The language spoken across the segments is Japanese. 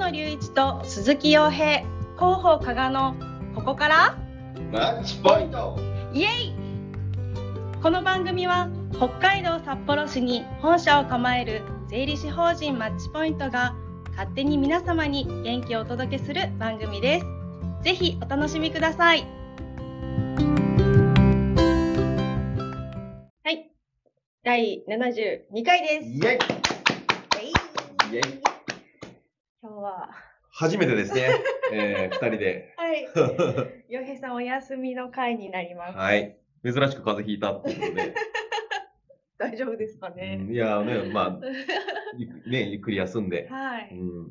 野隆一と鈴木洋平広報加賀のここからマッチポイント。イエイ。この番組は北海道札幌市に本社を構える税理士法人マッチポイントが勝手に皆様に元気をお届けする番組です。ぜひお楽しみください。はい。第72回です。イェイ。イエイ。イェイ今日は。初めてですね、えー、二人で。はい。洋平さんお休みの回になります、はい。珍しく風邪ひいたっていうことで。大丈夫ですかね、うんいやね、まあ、ね、ゆっくり休んで、はい、うん、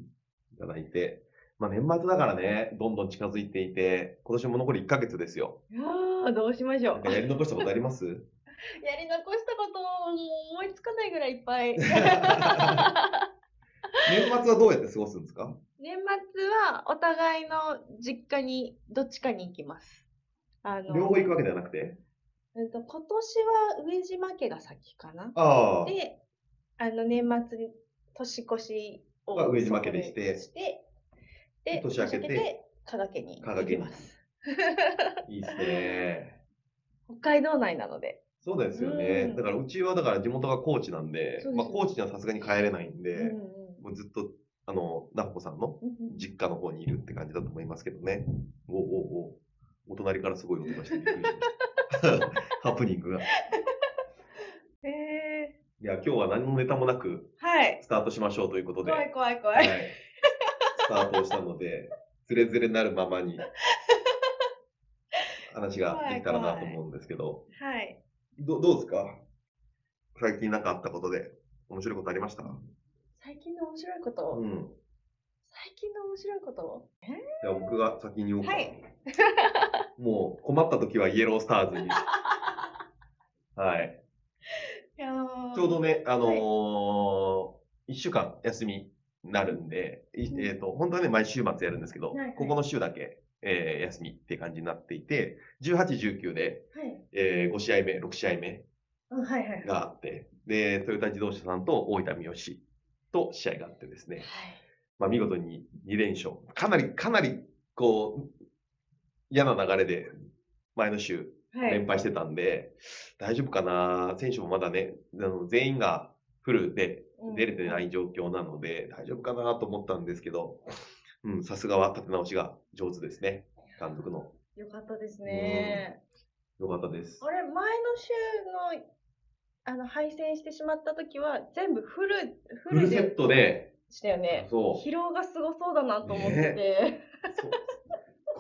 いただいて。まあ年末だからね、どんどん近づいていて、今年も残り1ヶ月ですよ。いやーどうしましょう。やり残したことあります？やり残したこと思いつかないぐらいいっぱい年末はどうやって過ごすんですか？年末はお互いの実家にどっちかに行きます。あの両方行くわけではなくて？うんと今年は上島家が先かな。ああ。であの年末に年越しをまあ上島家でして。してで年明けて加賀家に行きます。いいっすね。北海道内なので、そうですようね。ん。だからうちはだから地元が高知なんで、まあ高知にはさすがに帰れないんで、うんうんもうずっと、あの、なほこさんの実家の方にいるって感じだと思いますけどね。おおおお隣からすごい音がしてびっくりしました。ハプニングが。いへえや、今日は何のネタもなくはい。スタートしましょうということで、怖い怖い怖、はい。い、スタートをしたので、ズレズレなるままに 話ができたらなと思うんですけど、はい。どどうですか？最近なんかあったことで面白いことありました？最近の面白いこと、うん。最近の面白いこと？じゃあ僕が先に言おうか。はい。もう困った時はイエロースターズに。はい。いちょうどね、あのー一週間休みになるんで、えっ、と、本当はね、毎週末やるんですけど、はいはい。ここの週だけ、えー休みって感じになっていて、18、19で、はい。え5試合目、6試合目うんはいはいはい。があって、で、トヨタ自動車さんと大分三好と試合があってですね、まあ見事に2連勝。かなり、かなり、こう、嫌な流れで前の週はい連敗してたんで、大丈夫かな？選手もまだね、あの全員がフルでうん出れてない状況なので、大丈夫かな？と思ったんですけど、うん、さすがは立て直しが上手ですね。監督の。よかったですね、よかったです。あれ前の週のあの敗戦してしまった時は全部フルフルでフルセットで、したよね。そう。疲労がすごそうだなと思って。て、そ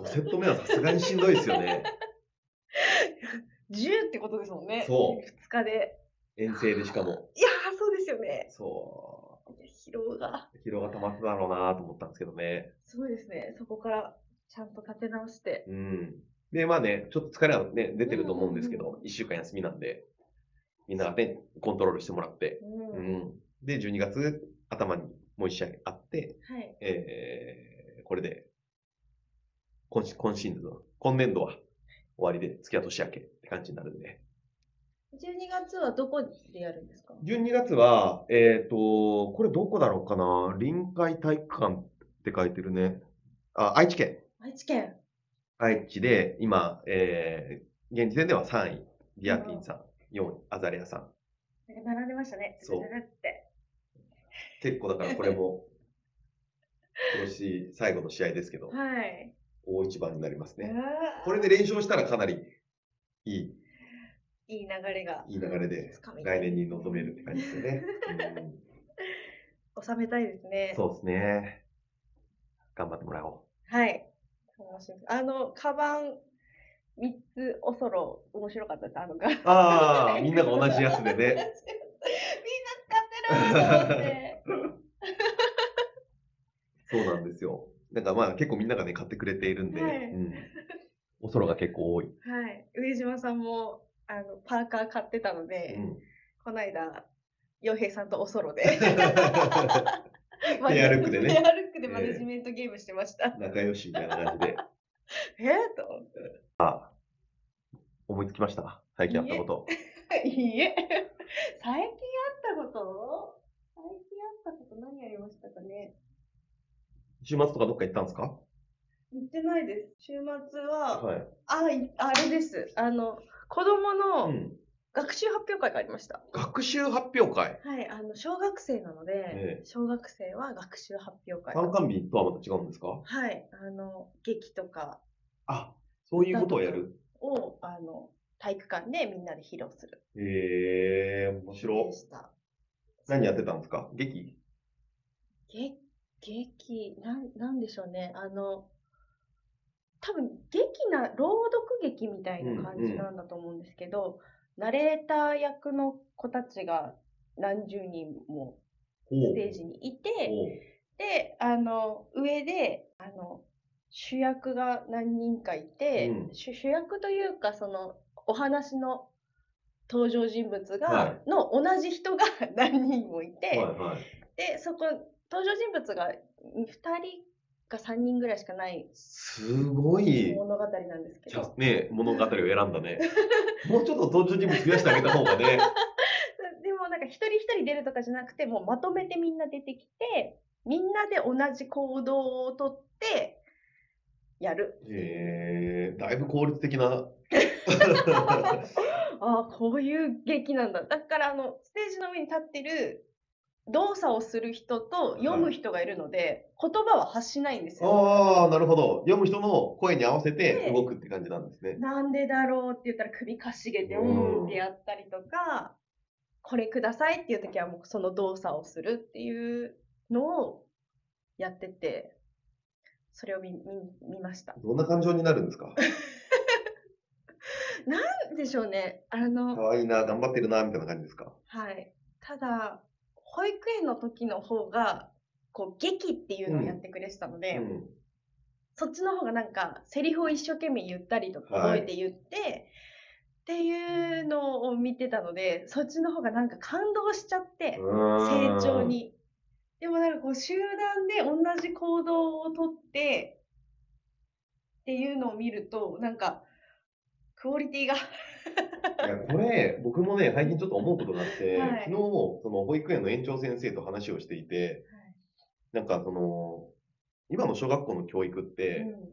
う。5セット目はさすがにしんどいですよね。10ってことですもんね。そう。2日で。遠征でしかも。いやーそうですよね。そいや疲労が。う。疲労が溜まってただろうなと思ったんですけどね。すごいですね。そこからちゃんと立て直して。うん。で、まあね、ちょっと疲れはね、出てると思うんですけうんうんど、1週間休みなんで、みんながね、コントロールしてもらって、うん、うん。で、12月頭にもう1試合あって、はいえー、これで、今シ今シーズン、今年度は終わりで、月は年明けって感じになるんで。12月はどこでやるんですか？12月は、えっ、と、これどこだろうかな？臨海体育館って書いてるね。あ、愛知県。愛知県愛知で、今、えー、現時点では3位、ディアティンさん、4位、アザレアさん。並んでましたねそうて結構だからこれも、今年最後の試合ですけど、はい大一番になりますね。これで連勝したらかなりいい、いい流れがいい流れで来年に臨めるって感じですよね。収めたいですうねん、そうですね。頑張ってもらおはい。あの、カバン3つおそろ、面白かったです。あのが。う。ああ、みんなが同じやつでね。みんな使ってると思って。そうなんですよ。なんかまあ結構みんながね、買ってくれているんで、はいうん。お空が結構多い。はい。上島さんも、あの、パーカー買ってたので、うん。この間、洋平さんとおそろで。ペアルックでねペアルックでマネジメントゲームしてました。仲良しみたいな感じで。え？ー、と思って。思いつきました。最近あったこと。いいえ。最近あったこと？最近あったこと何ありましたかね？1週末とかどっか行ったんですか？行ってないです。週末は、はい。あ、いあれです。あの、子供うのん。学習発表会がありました。学習発表会？はい、あの、小学生なので、ええ小学生は学習発表会。参観日とはまた違うんですか？はい、あの、劇とかあ、そういうことをやる。を、あの、体育館でみんなで披露する。へえー、面白で。した。何やってたんですか？劇？げ劇、なん、なんでしょうね。あの、多分、劇な、朗読劇みたいな感じなんだと思うんですけど、ナレーター役の子たちが何十人もほステージにいて、ほで、あの、上で、あの、主役が何人かいて、うん。主主役というか、その、お話の登場人物が、はの同じ人が何人もいて、うはいはい。で、そこ、登場人物が2人か3人ぐらいしかないすごい、物語なんですけど、ね、物語を選んだね。もうちょっと登場人物増やしてあげた方がね。でもなんか一人一人出るとかじゃなくて、もうまとめてみんな出てきて、みんなで同じ行動をとって、やる。えー、だいぶ効率的な。ああ、こういう劇なんだ。だから、あの、ステージの上に立ってる動作をする人と読む人がいるので、言葉は発しないんですよ。ああ、なるほど。読む人の声に合わせてで動くって感じなんですね。なんでだろうって言ったら首かしげて、ううんんってやったりとか、これくださいっていう時はもうその動作をするっていうのをやってて、それを見見見ました。どんな感情になるんですか？なんでしょうね。あの、可愛いな、頑張ってるな、みたいな感じですか？はい。ただ、保育園の時の方が、こう、劇っていうのをやってくれてたので、うん。そっちの方がなんか、セリフを一生懸命言ったりとか、はい覚えて言って、っていうのを見てたので、そっちの方がなんか感動しちゃって、成長。に。でもなんかこう、集団で同じ行動をとって、っていうのを見ると、なんか、クオリティが、いや、これ、僕もね、最近ちょっと思うことがあって、はい。昨日、その保育園の園長先生と話をしていて、なんかその、今の小学校の教育って、うん。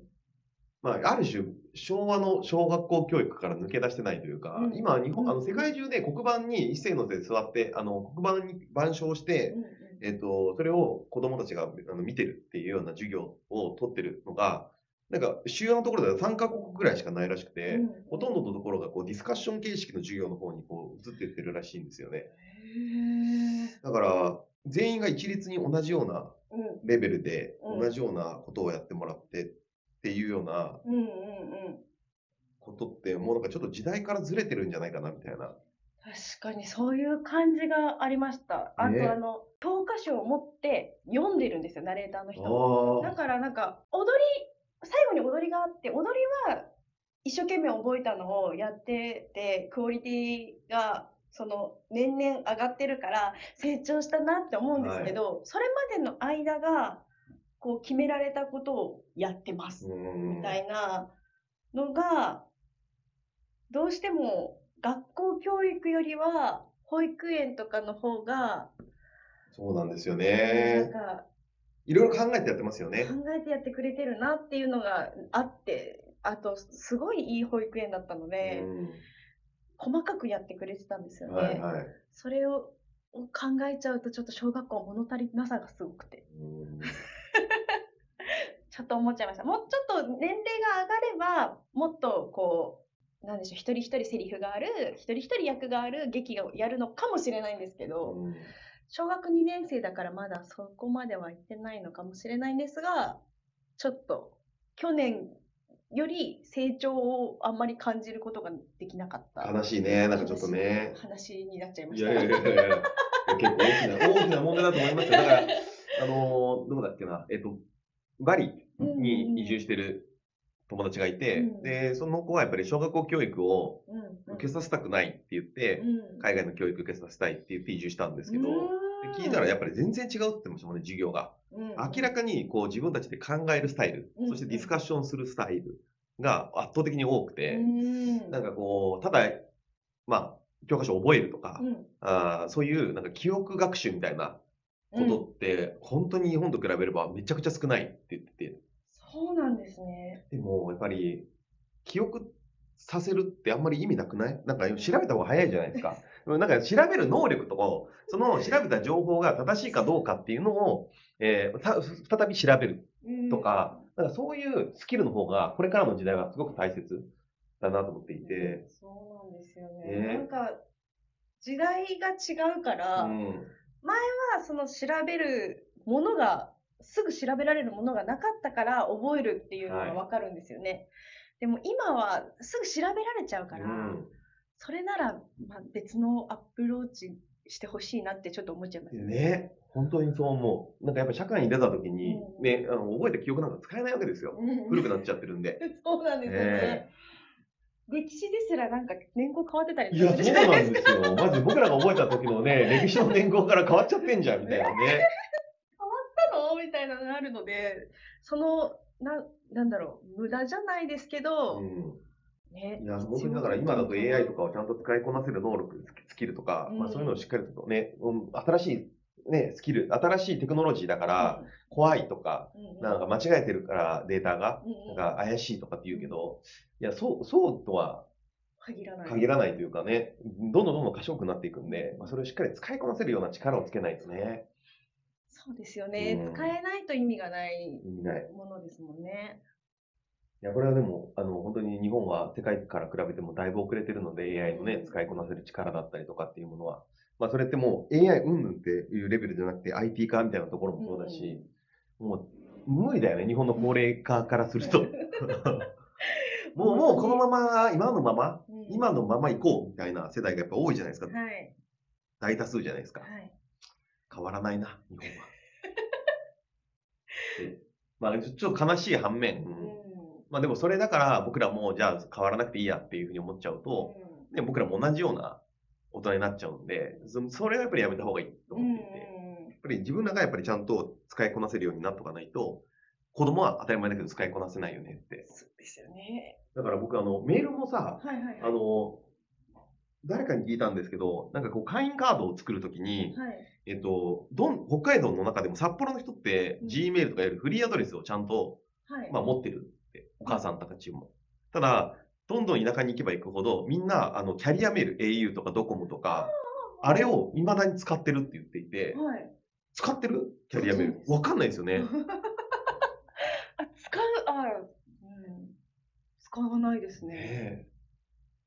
まあ、ある種、昭和の小学校教育から抜け出してないというか、うん。今、日本、あの、うん。世界中で黒板に一斉の手で座って、あの、黒板に板書をして、うんうん。えっと、それを子供たちがあの見てるっていうような授業を取ってるのが、なんか、主要なところでは3カ国ぐらいしかないらしくて、うんほとんどのところがこうディスカッション形式の授業の方にこう移っていってるらしいんですよね。へだから、全員が一律に同じようなレベルで、うん同じようなことをやってもらってっていうような。ことって、もうなんかちょっと時代からずれてるんじゃないかなみたいな。確かにそういう感じがありました。あねとあの、教科書を持って読んでるんですよ、ナレーターの人が。だあからなんか、踊って、踊りは一生懸命覚えたのをやってて、クオリティが、その、年々上がってるから、成長したなって思うんですけど、それまでの間が、こう、決められたことをやってます。うんみたいなのが、どうしても学校教育よりは保育園とかの方が、そうなんですよなんね。かいろいろ考えてやってますよね。考えてやってくれてるなっていうのがあって、あと、すごいいい保育園だったので、うん細かくやってくれてたんですよね。はいはい。それを考えちゃうと、ちょっと小学校物足りなさがすごくて、うん ちょっと思っちゃいました。もうちょっと年齢が上がれば、もっとこう、なんでしょう、一人一人セリフがある、一人一人役がある劇をやるのかもしれないんですけど、うん小学2年生だからまだそこまでは行ってないのかもしれないんですが、ちょっと去年より成長をあんまり感じることができなかった。悲しいね。なんかちょっとね。話になっちゃいました。いやいやいやいや結構大きな、大きな問題だと思いますよ。だから、あのーどこだっけな、えっと、バリに移住してる友達がいて、うん。で、その子はやっぱり小学校教育を受けさせたくないって言って、うん。海外の教育受けさせたいって言って移住したんですけど、うでん。聞いたらやっぱり全然違うって言ってましたもんね、授業が。うん。明らかにこう自分たちで考えるスタイル、うん。そしてディスカッションするスタイルが圧倒的に多くて、うん。なんかこう、ただ、まあ、教科書を覚えるとか、うん。あーそういうなんか記憶学習みたいなことって、本当に日本と比べればめちゃくちゃ少ないって言ってて、でもやっぱり記憶させるってあんまり意味なくない？なんか調べた方が早いじゃないですか。なんか調べる能力と、その調べた情報が正しいかどうかっていうのを、えーた再び調べるうん。とか、なんかそういうスキルの方がこれからの時代はすごく大切だなと思っていて、そうなんですよね。ね。なんか、時代が違うから、うん。まあその調べるものが、すぐ調べられるものがなかったから覚えるっていうのがわかるんですよね。でも今はすぐ調べられちゃうから、うんそれなら、まあ、別のアプローチしてほしいなってちょっと思っちゃいます。ね、本当にそう思う。なんかやっぱ社会に出た時にう、んね、あの覚えた記憶なんか使えないわけですよ。古くなっちゃってるんで。そうなんですよね。ね歴史ですらなんか年号変わってたりいや、そうなんですよ。マジ僕らが覚えた時のね、歴史の年号から変わっちゃってんじゃん、みたいなね。あるので、その、な、なんだろう、無駄じゃないですけど、うん。ね。いや、僕だから今だと AI と。かをちゃんと使いこなせる能力、スキルとか、まあうんそういうのをしっかりとね、うん新しいね、スキル、新しいテクノロジーだから、怖いとか、うん、なんか間違えてるからデータが、なんか怪しいとかって言うけど、いや、そう、そうとは限らない。限らないというかね、どんどんどんどん賢くなっていくんで、まあ、それをしっかり使いこなせるような力をつけないとね、そうですよね、うん使えないと意味がない意味ない。ものですもんね。いや、これはでも、あの、本当に日本は世界から比べてもだいぶ遅れてるので、AI のね、使いこなせる力だったりとかっていうものは。まあ、それってもう AI 云々っていうレベルじゃなくて IT 化みたいなところもそうだし、もう無理だよね、日本の高齢化からすると。もう、もうこのまま、今のまま、うん今のまま行こうみたいな世代がやっぱ多いじゃないですか。はい。大多数じゃないですか。はい。変わらないな、日本は。でまあ、ちょっと悲しい反面、うん。まあでもそれだから僕らもじゃあ変わらなくていいやっていうふうに思っちゃうと、ね、僕らも同じような大人になっちゃうんで、そそれはやっぱりやめた方がいいとうん。思っていて、やっぱり自分らがやっぱりちゃんと使いこなせるようになっとかないと、子供は当たり前だけど使いこなせないよねって。そうですよね。だから僕あの、メールもさ、はいはいはい。あの、誰かに聞いたんですけど、なんかこう会員カードを作るときに、はい。えっと、どん、北海道の中でも札幌の人ってうん Gmail とかよりフリーアドレスをちゃんと、はい。まあ、持ってるって、お母さんたちも。ただ、どんどん田舎に行けば行くほど、みんな、あの、キャリアメール、au とかドコモとか、あれを未だに使ってるって言っていて、はい。使ってる？キャリアメール。わかんないですよね。あ、使う、あ、うん。使わないですね。ね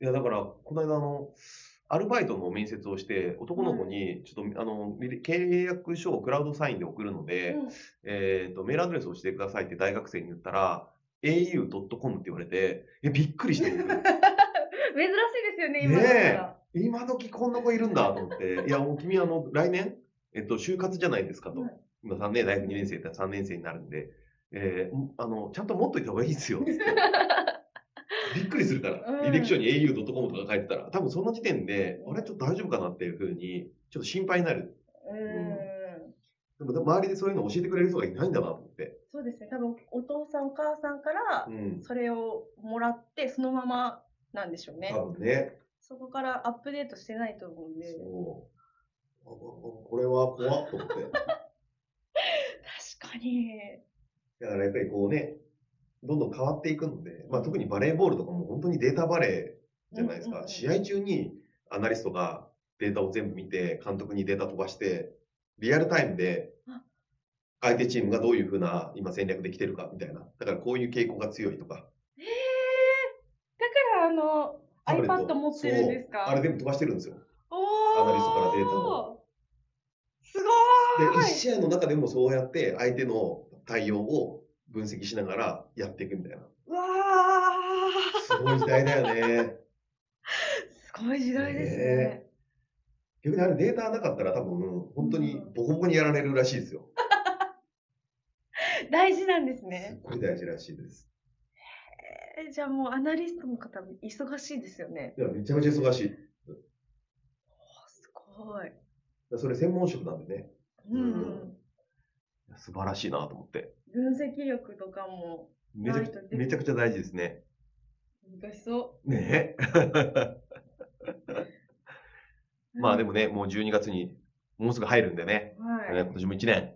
えいや、だから、この間、あの、アルバイトの面接をして、男の子に、ちょっと、あの、契約書をクラウドサインで送るので、うんえっと、メールアドレスをしてくださいって大学生に言ったら、au.com って言われて、え、びっくりして僕。珍しいですよね、今だったら。今時こんな子いるんだと思って、いや、もう君あの、来年、えっと、就活じゃないですかと。はい今3年、大学2年生だ3年生になるんで、えーんあの、ちゃんと持っといた方がいいですよ、つって。びっくりするから。うん履歴書に au.com とか書いてたら、多分その時点で、あれちょっと大丈夫かなっていうふうに、ちょっと心配になる。うん。でも、周りでそういうの教えてくれる人がいないんだなと思って。そうですね。多分お父さんお母さんからうん。それをもらってそのままなんでしょうね。多分ね。そこからアップデートしてないと思うんで。そう。あこれは怖っと思って。確かに。だからやっぱりこうね、どんどん変わっていくので、まあ、特にバレーボールとかも本当にデータバレーじゃないですか。試合中にアナリストがデータを全部見て、監督にデータ飛ばして、リアルタイムであ相手チームがどういうふうな今戦略できてるかみたいな。だからこういう傾向が強いとか。えー、だからあの iPad 持ってるんですか？あれ全部飛ばしてるんですよ。アナリストからデータを。すで、ごーい1試合の中でもそうやって相手の対応を分析しながらやっていくみたいな。うわすごい時代だよね。ーすごい時代ですね。ね逆にあれデータなかったら多分本当にボコボコにやられるらしいですよ。大事なんですすねっ。ごい大事らしいです。えーじゃあもうアナリストの方忙しいですよね。いや、めちゃめちゃ忙しい。おーすごい。それ専門職なんでね。うん、うん素晴らしいなと思って。分析力とかもめちゃくちゃめちゃくちゃ大事ですね。難しそねう。まあでもね、もう12月にもうすぐ入るんでね。は今年も1年。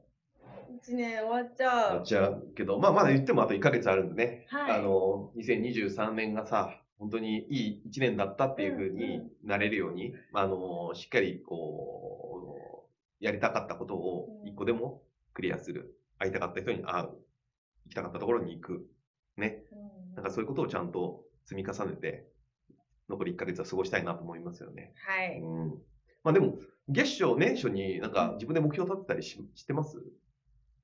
1年終わっちゃう。やっちゃうけど、まあまだ言ってもあと1ヶ月あるんでね。はいあの、2023年がさ、本当にいい1年だったっていう風になれるように、あの、しっかりこう、やりたかったことをうん一個でもクリアする。会いたかった人に会う。行きたかったところに行く。ね。うんなんかそういうことをちゃんと積み重ねて、残り1ヶ月は過ごしたいなと思いますよね。はい。うん。まあでも、月初、年初になんか自分で目標立てたりししてます？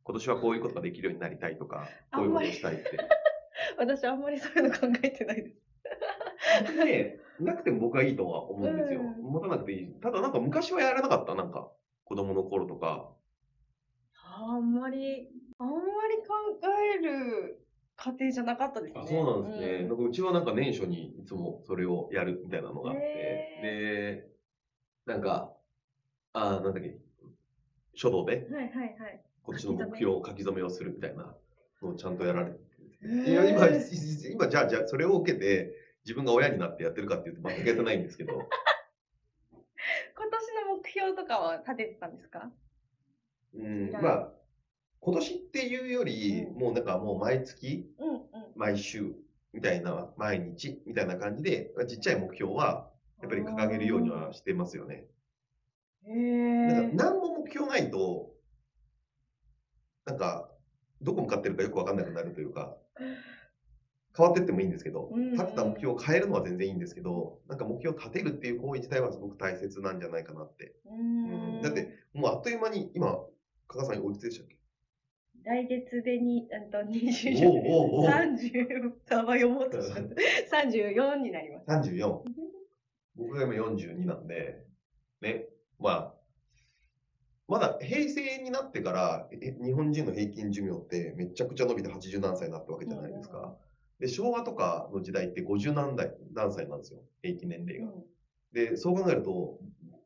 今年はこういうことができるようになりたいとか、こういうことをしたいって。私あんまりそういうの考えてないです。で、なくても僕はいいとは思うんですよ。うん持たなくていい。ただなんか昔はやらなかった。なんか、子供の頃とか。あんまり、あんまり考える家庭じゃなかったですね。あそうなんですね。うん。なんかうちはなんか年初にいつもそれをやるみたいなのがあって、へで、なんか、あーなんだっけ、書道ではいはいはい。今年の目標を書き初めをするみたいなのをちゃんとやられてや、今、今、じゃあ、じゃあ、それを受けて、自分が親になってやってるかっていうと、全くやってないんですけど、今年の目標とかは立ててたんですか？うん、はいまあ、今年っていうより、うんもうなんかもう毎月、うんうん。毎週、みたいな、毎日、みたいな感じで、ちっちゃい目標は、やっぱり掲げるようにはしてますよね。へなんえ。か何も目標ないと、なんか、どこ向かってるかよくわかんなくなるというか、変わってってもいいんですけど、立てた目標を変えるのは全然いいんですけど、なんか目標を立てるっていう行為自体はすごく大切なんじゃないかなって。ううんんだって、もうあっという間に、今、加賀さんおいくつでしたっけ？来月でに、うんと、20、おうおうおう30、さば読もうとしちゃった。34になります。34。僕が今42なんで、ね、まあ、まだ平成になってから、え日本人の平均寿命ってめちゃくちゃ伸びて80何歳になったわけじゃないですか。で、昭和とかの時代って50何代、何歳なんですよ、平均年齢が。で、そう考えると、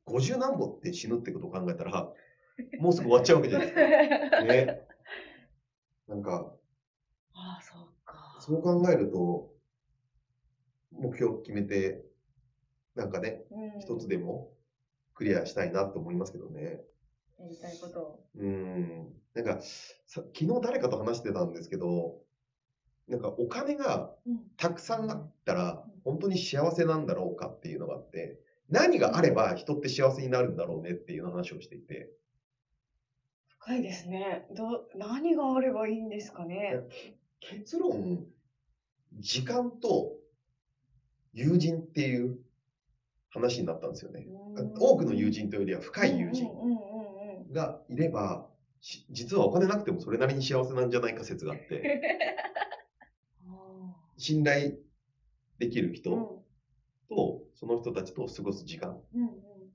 50何歩って死ぬってことを考えたら、もうすぐ終わっちゃうわけじゃないですか。ね。なんか、ああ、そうか。そう考えると、目標を決めて、なんかね、うん一つでもクリアしたいなと思いますけどね。やりたいことを。うん。なんか、さ昨日誰かと話してたんですけど、なんかお金がうんたくさんあったら本当に幸せなんだろうかっていうのがあって、何があれば人って幸せになるんだろうねっていう話をしていて、深いですね。ど、何があればいいんですかね？結論、時間と友人っていう話になったんですよね。多くの友人というよりは深い友人。がいれば、し実はお金なくてもそれなりに幸せなんじゃないか説があって、信頼できる人とその人たちと過ごす時間っ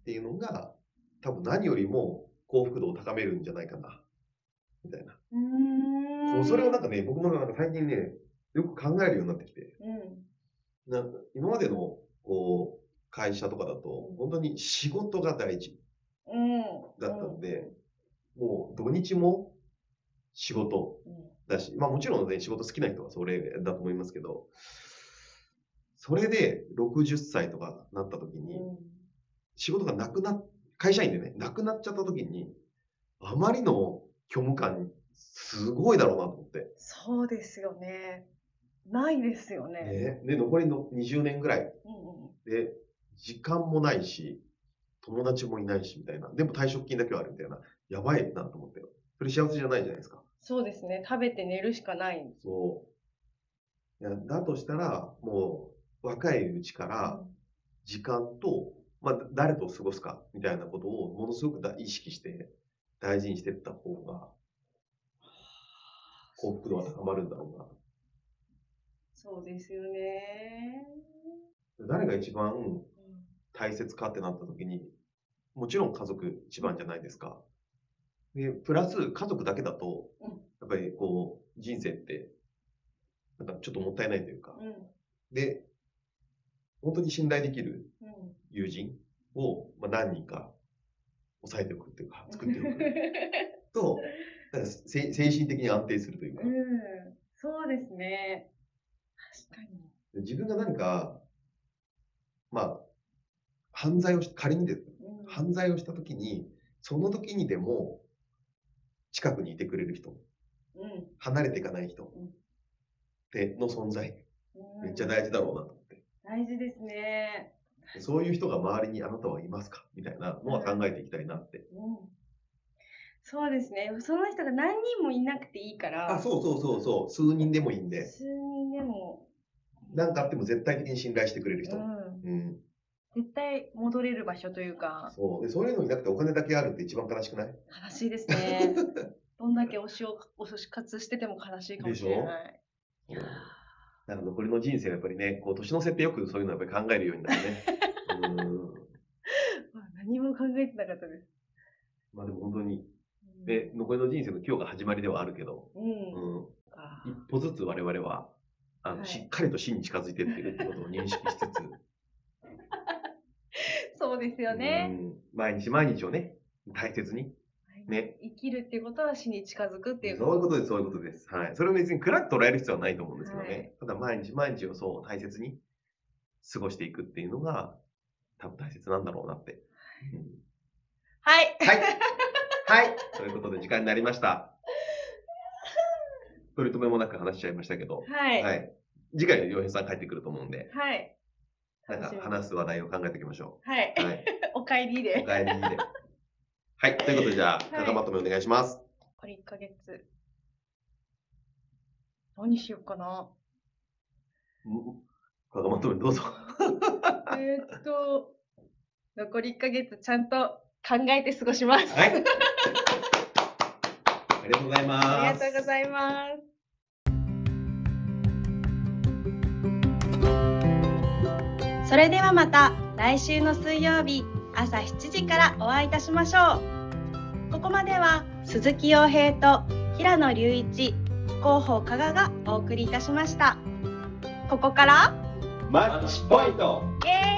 ていうのが多分何よりも幸福度を高めるんじゃないかな、みたいな。うん。それをなんかね、僕もなんか最近ね、よく考えるようになってきて、うん。なんか今までのこう会社とかだと本当に仕事が大事うん。だったんで、もう土日も仕事うん。だし、まあもちろんね、仕事好きな人はそれだと思いますけど、それで60歳とかなった時に、うん仕事がなくなっ、会社員でね、なくなっちゃった時に、あまりの虚無感、すごいだろうなと思って。そうですよね。ないですよね。ね、で、残りの20年ぐらいうんうんで、時間もないし、友達もいないし、みたいな。でも退職金だけはあるみたいな。やばいなと思って。それ幸せじゃないじゃないですか。そうですね。食べて寝るしかない。そう。だとしたら、もう、若いうちから、時間と、まあ、誰と過ごすか、みたいなことを、ものすごくだ意識して、大事にしていった方が、幸福度は高まるんだろうな。そうですよね。誰が一番うん大切かってなった時に、もちろん家族一番じゃないですか。で、プラス家族だけだとうん、やっぱりこう、人生って、なんかちょっともったいないというか。うんで、本当に信頼できるうん。友人を、まあ、何人か抑えておくっていうか、作っておく。と、精神的に安定するというか。う、ん、そうですね。確かに。で自分が何か、まあ、犯罪をし、仮にですうん。犯罪をしたときに、その時にでも、近くにいてくれる人、うん。離れていかない人。ん。っての存在、うん。めっちゃ大事だろうなと。大事ですね。そういう人が周りにあなたはいますか？みたいなのは考えていきたいなって。うん。そうですね。その人が何人もいなくていいから。あ、そうそうそうそう、数人でもいいんで、数人でも。なんかあっても絶対的に信頼してくれる人。うん。うん。絶対戻れる場所というか、そう。で、そういうのいなくてお金だけあるって一番悲しくない？悲しいですね。どんだけ推しを、推し活してても悲しいかもしれない。いやーだから残りの人生はやっぱりね、こう年の瀬ってよくそういうのをやっぱり考えるようになるね。うん。まあ何も考えてなかったです。まあでも本当に、うんで、残りの人生の今日が始まりではあるけど、うん。うん。か一歩ずつ我々は、あの、はいしっかりと死に近づいていってるってことを認識しつつ、そうですよね。うん毎日毎日をね、大切に。ね生きるっていうことは死に近づくっていうそういうことです、そういうことです。はい。それを別に暗く捉える必要はないと思うんですけどね。はいただ毎日毎日をそう大切に過ごしていくっていうのが多分大切なんだろうなって。うんはい。はい。はい。ということで時間になりました。取り留めもなく話しちゃいましたけど、はい。ははい。い。次回、洋平さん帰ってくると思うんで、はい。なんか話す話題を考えておきましょはい。う。はい。お帰りで。お帰りで。はい。ということで、じゃあ、い中まとめお願いします。これ1ヶ月。何しようかな。うん中まとめどうぞ。えーっと、残り1ヶ月ちゃんと考えて過ごします。はい。ありがとうございます。ありがとうございます。それではまた来週の水曜日朝7時からお会いいたしましょう。ここまでは鈴木洋平と平野隆一、広報加賀がお送りいたしました。ここから？マッチポイントイエーイ